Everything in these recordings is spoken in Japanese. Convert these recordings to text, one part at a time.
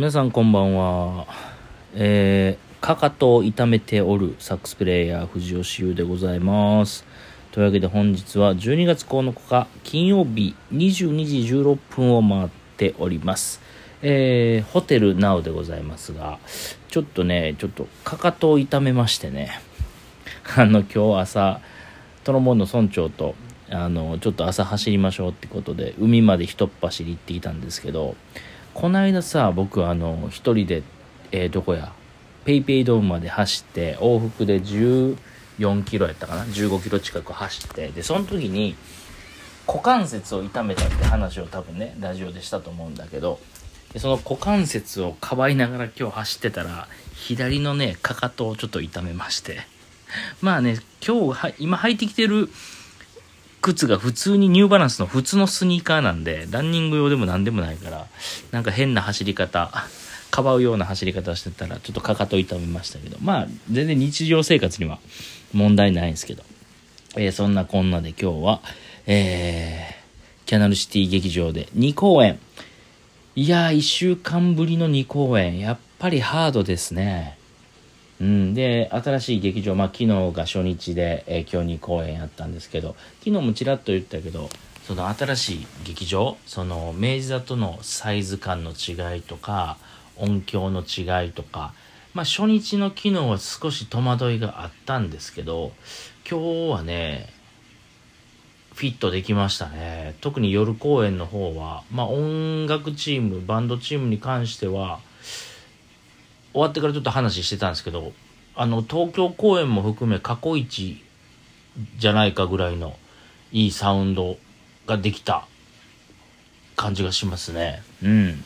皆さんこんばんは。えー、かかとを痛めておるサックスプレイヤー藤吉優でございます。というわけで本日は12月9日金曜日22時16分を回っております。えー、ホテルナウでございますが、ちょっとね、ちょっとかかとを痛めましてね、あの今日朝、トロモンの村長とあのちょっと朝走りましょうってことで海まで一っ走り行ってきたんですけどこの間さ僕あの一人で、えーどこやペイペイドームまで走って往復で14キロやったかな15キロ近く走ってでその時に股関節を痛めたって話を多分ねラジオでしたと思うんだけどでその股関節をかばいながら今日走ってたら左のねかかとをちょっと痛めまして。まあね今日は今履いてきてる靴が普通にニューバランスの普通のスニーカーなんでランニング用でも何でもないからなんか変な走り方かばうような走り方してたらちょっとかかと痛めましたけど。まあ全然日常生活には問題ないんですけど、えーそんなこんなで今日はえーキャナルシティ劇場で2公演。いやー1週間ぶりの2公演。やっぱりハードですね。うん、で新しい劇場、まあ、昨日が初日で、えー今日2公演やったんですけど昨日もちらっと言ったけどその新しい劇場その明治座とのサイズ感の違いとか音響の違いとか、まあ、初日の昨日は少し戸惑いがあったんですけど今日はねフィットできましたね。特に夜公演の方は、まあ、音楽チームバンドチームに関しては終わってからちょっと話してたんですけどあの東京公演も含め過去一じゃないかぐらいのいいサウンドができた感じがしますね。うん。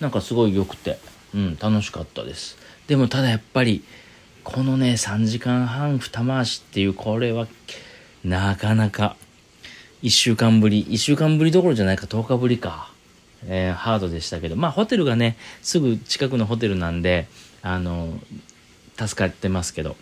なんかすごい良くて。うん楽しかったです。でもただやっぱりこのね3時間半二回しっていうこれはなかなか1週間ぶり1週間ぶりどころじゃないか10日ぶりか。えーハードでしたけどまあホテルがねすぐ近くのホテルなんであの助かってますけど。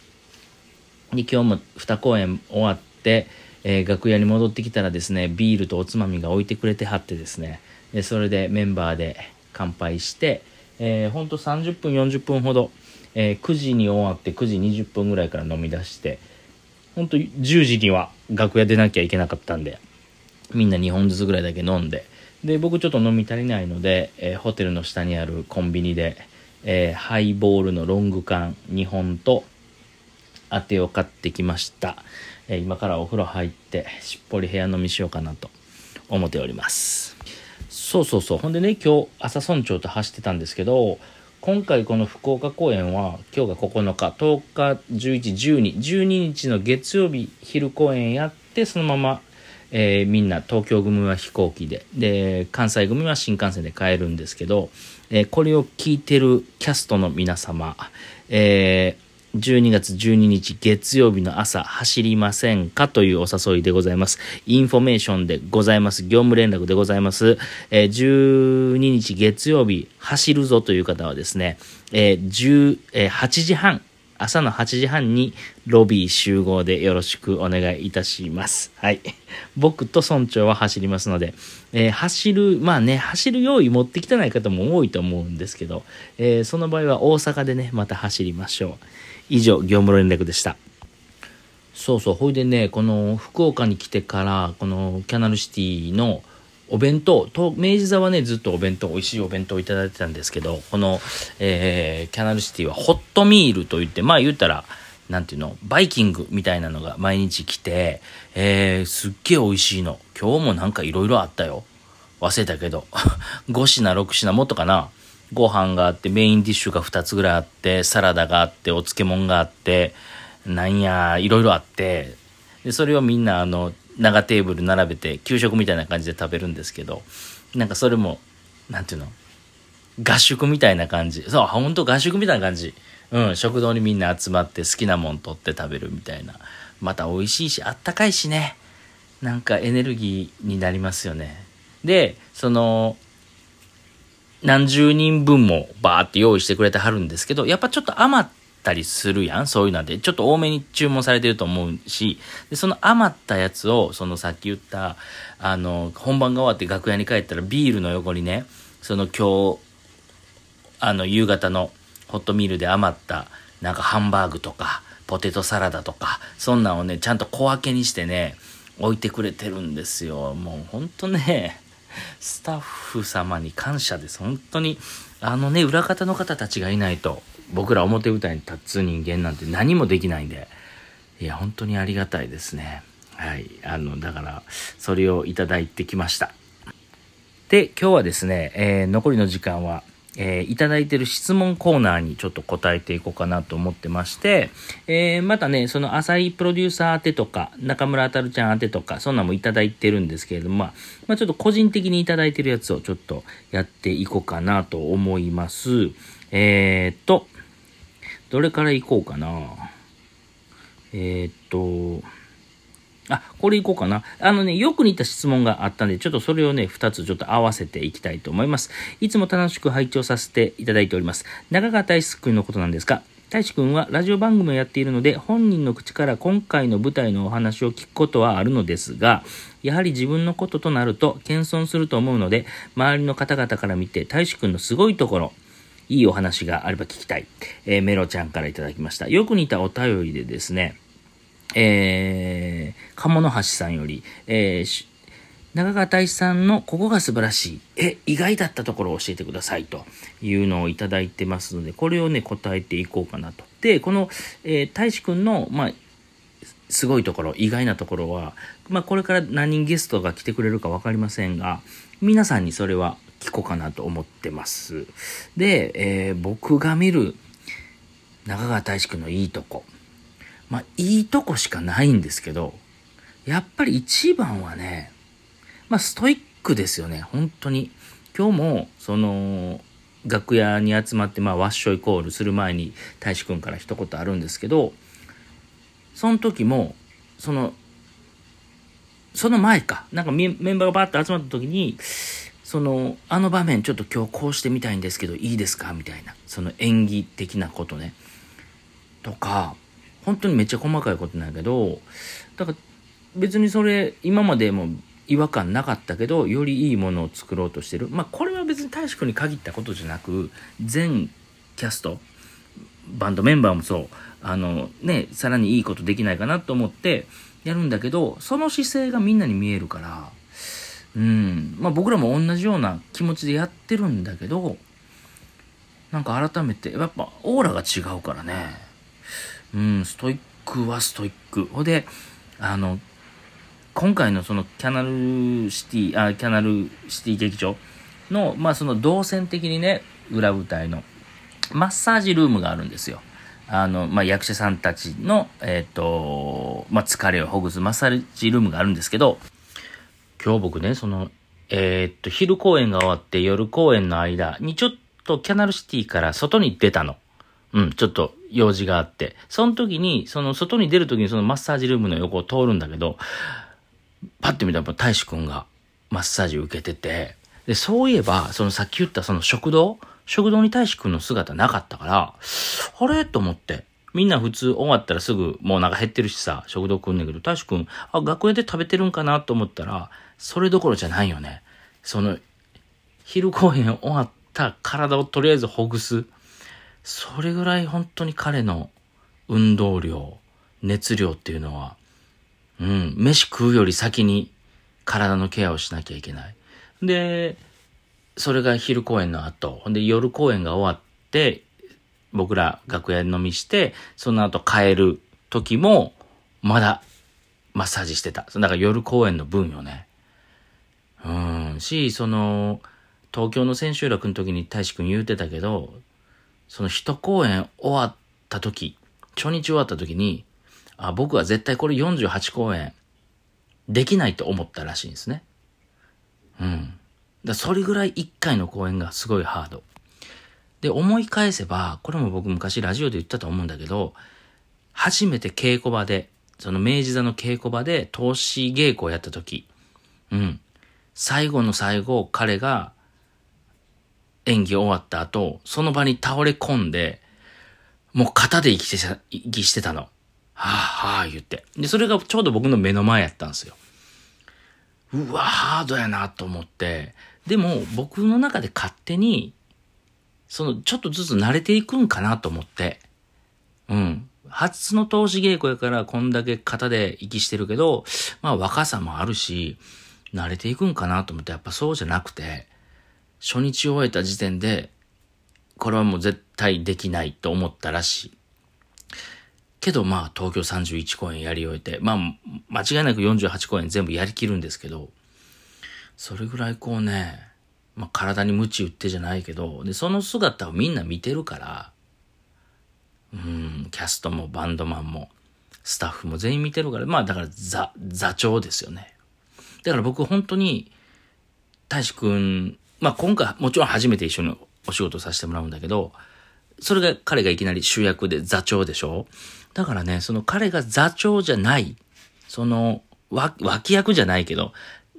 で今日も2公演終わって、えー楽屋に戻ってきたらですねビールとおつまみが置いてくれてはってですね。でそれでメンバーで乾杯して、えー、ほんと30分40分ほど、えー9時に終わって9時20分ぐらいから飲み出して本当10時には楽屋出なきゃいけなかったんでみんな2本ずつぐらいだけ飲んでで僕ちょっと飲み足りないので、えーホテルの下にあるコンビニで、えーハイボールのロング缶2本と当てを買ってきました、えー今からお風呂入ってしっぽり部屋飲みしようかなと思っております。そうそうそう。ほんでね今日朝村長と走ってたんですけど今回この福岡公演は今日が9日10日1112 12日の月曜日昼公演やってそのまま、えーみんな東京組は飛行機でで関西組は新幹線で帰るんですけど、えーこれを聞いてるキャストの皆様、えー12月12日月曜日の朝走りませんかというお誘いでございます。インフォメーションでございます。業務連絡でございます。え12日月曜日走るぞという方はですね、え10え8時半朝の8時半にロビー集合でよろしくお願いいたします。はい。僕と村長は走りますので、えー走る、まあね、走る用意持ってきてない方も多いと思うんですけど、えーその場合は大阪でね、また走りましょう。以上、業務連絡でした。そうそう、ほいでね、この福岡に来てから、このキャナルシティのお弁当、と明治座はね、ずっとお弁当、美味しいお弁当をいただいてたんですけど、この、えーキャナルシティはホットミールといって、まあ言ったら、なんていうの、バイキングみたいなのが毎日来て、えーすっげえ美味しいの。今日もなんかいろいろあったよ。忘れたけど。5品、6品、もっとかな。ご飯があって、メインディッシュが2つぐらいあって、サラダがあって、お漬物があって、なんや、いろいろあって、で、それをみんな、あの、長テーブル並べて、給食みたいな感じで食べるんですけど、なんかそれも、なんていうの？合宿みたいな感じ。そう、ほんと合宿みたいな感じ。うん、食堂にみんな集まって好きなもん取って食べるみたいな。また美味しいし、あったかいしね。なんかエネルギーになりますよね。で、その、何十人分もバーって用意してくれてはるんですけど、やっぱちょっと余ってたりするやん、そういうので。ちょっと多めに注文されてると思うし、で、その余ったやつを、そのさっき言った、あの、本番が終わって楽屋に帰ったらビールの横にね、その今日、あの、夕方のホットミールで余った、なんかハンバーグとか、ポテトサラダとか、そんなんをね、ちゃんと小分けにしてね、置いてくれてるんですよ。もうほんとね、スタッフ様に感謝です。本当に、あのね、裏方の方たちがいないと、僕ら表舞台に立つ人間なんて何もできないんで、いや、本当にありがたいですね。はい。あの、だから、それをいただいてきました。で、今日はですね、えー、残りの時間は、えー、いただいてる質問コーナーにちょっと答えていこうかなと思ってまして、えー、またね、その浅井プロデューサー宛てとか、中村あたるちゃん宛てとか、そんなんもいただいてるんですけれども、まあ、まあ、ちょっと個人的にいただいてるやつをちょっとやっていこうかなと思います。えー、っと、どれからいこうかな。えー、っと、あ、これいこうかな。あのね、よく似た質問があったんで、ちょっとそれをね、2つちょっと合わせていきたいと思います。いつも楽しく拝聴させていただいております。中川大輔君のことなんですが、大志くんはラジオ番組をやっているので、本人の口から今回の舞台のお話を聞くことはあるのですが、やはり自分のこととなると謙遜すると思うので、周りの方々から見て、大志くんのすごいところ、いいお話があれば聞きたい。えー、メロちゃんからいただきました。よく似たお便りでですね、えー、鴨の橋さんより、えー、中川大志さんのここが素晴らしい。え、意外だったところを教えてくださいというのをいただいてますので、これをね、答えていこうかなと。で、この、えー、大志くんの、まあ、すごいところ、意外なところは、まあ、これから何人ゲストが来てくれるか分かりませんが、皆さんにそれは聞こうかなと思ってます。で、えー、僕が見る中川大志くんのいいとこ。まあ、いいとこしかないんですけど、やっぱり一番はね、まあ、ストイックですよね、本当に。今日も、その、楽屋に集まって、まあ、ワッショイコールする前に、大志くんから一言あるんですけど、その時も、その、その前か、なんかメンバーがバーッと集まった時に、その、あの場面ちょっと今日こうしてみたいんですけど、いいですか？みたいな、その演技的なことね。とか、本当にめっちゃ細かいことなんやけど、だから別にそれ今までも違和感なかったけど、よりいいものを作ろうとしてる。まあこれは別に大志くんに限ったことじゃなく、全キャスト、バンドメンバーもそう、あのね、さらにいいことできないかなと思ってやるんだけど、その姿勢がみんなに見えるから、うん、まあ僕らも同じような気持ちでやってるんだけど、なんか改めて、やっぱオーラが違うからね。うん、ストイックはストイック。ほで、あの、今回のそのキャナルシティ、あ、キャナルシティ劇場の、まあその動線的にね、裏舞台のマッサージルームがあるんですよ。あの、まあ、役者さんたちの、えっ、ー、と、まあ、疲れをほぐすマッサージルームがあるんですけど、今日僕ね、その、えっ、と、昼公演が終わって夜公演の間にちょっとキャナルシティから外に出たの。うん、ちょっと用事があって。その時に、その外に出る時にそのマッサージルームの横を通るんだけど、パッて見たら大志くんがマッサージ受けてて、で、そういえば、そのさっき言ったその食堂？食堂に大志くんの姿なかったから、あれ？と思って。みんな普通終わったらすぐもうなんか減ってるしさ、食堂来んねんけど、大志くん、あ、学園で食べてるんかな？と思ったら、それどころじゃないよね。その、昼公演終わった体をとりあえずほぐす。それぐらい本当に彼の運動量、熱量っていうのは、うん、飯食うより先に体のケアをしなきゃいけない。で、それが昼公演の後、ほんで夜公演が終わって、僕ら楽屋飲みして、その後帰る時も、まだマッサージしてた。だから夜公演の分よね。うん、し、その、東京の千秋楽の時に大志くん言うてたけど、その一公演終わった時、初日終わった時に、あ、僕は絶対これ48公演できないと思ったらしいんですね。うん。だそれぐらい1回の公演がすごいハード。で、思い返せば、これも僕昔ラジオで言ったと思うんだけど、初めて稽古場で、その明治座の稽古場で投資稽古をやった時、うん。最後の最後、彼が演技終わった後、その場に倒れ込んで、もう肩で息して息してたの。はぁ、はぁ、言って。で、それがちょうど僕の目の前やったんですよ。うわ、ハードやなと思って。でも、僕の中で勝手に、その、ちょっとずつ慣れていくんかなと思って。うん。初の投資稽古やからこんだけ型で息してるけど、まあ若さもあるし、慣れていくんかなと思って、やっぱそうじゃなくて、初日を終えた時点で、これはもう絶対できないと思ったらしい。けどまあ東京31公演やり終えて、まあ間違いなく48公演全部やりきるんですけど、それぐらいこうね、まあ体に鞭打ってじゃないけど、で、その姿をみんな見てるから、うん、キャストもバンドマンも、スタッフも全員見てるから、まあだから座、座長ですよね。だから僕本当に、大志くん、まあ今回もちろん初めて一緒にお仕事させてもらうんだけど、それが彼がいきなり主役で座長でしょ？だからね、その彼が座長じゃない、その、脇役じゃないけど、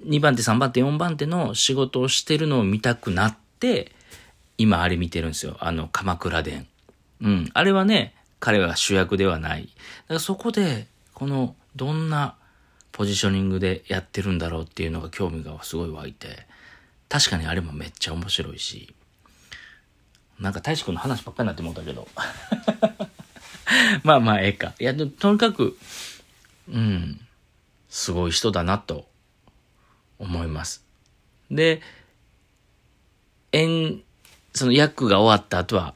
2番手、3番手、4番手の仕事をしてるのを見たくなって、今あれ見てるんですよ。あの、鎌倉殿。うん。あれはね、彼は主役ではない。だからそこで、この、どんなポジショニングでやってるんだろうっていうのが興味がすごい湧いて、確かにあれもめっちゃ面白いし、なんか大志くんの話ばっかりになって思ったけど。まあまあ、ええか。いや、でとにかく、うん、すごい人だなと思います。で、演、その役が終わった後は、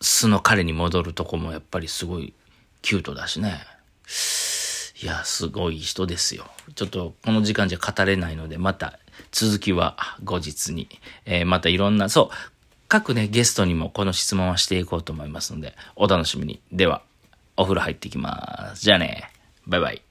素の彼に戻るとこもやっぱりすごいキュートだしね。いや、すごい人ですよ。ちょっとこの時間じゃ語れないので、また続きは後日に、えー、またいろんな、そう、各ね、ゲストにもこの質問はしていこうと思いますので、お楽しみに。では、お風呂入ってきます。じゃあね。バイバイ。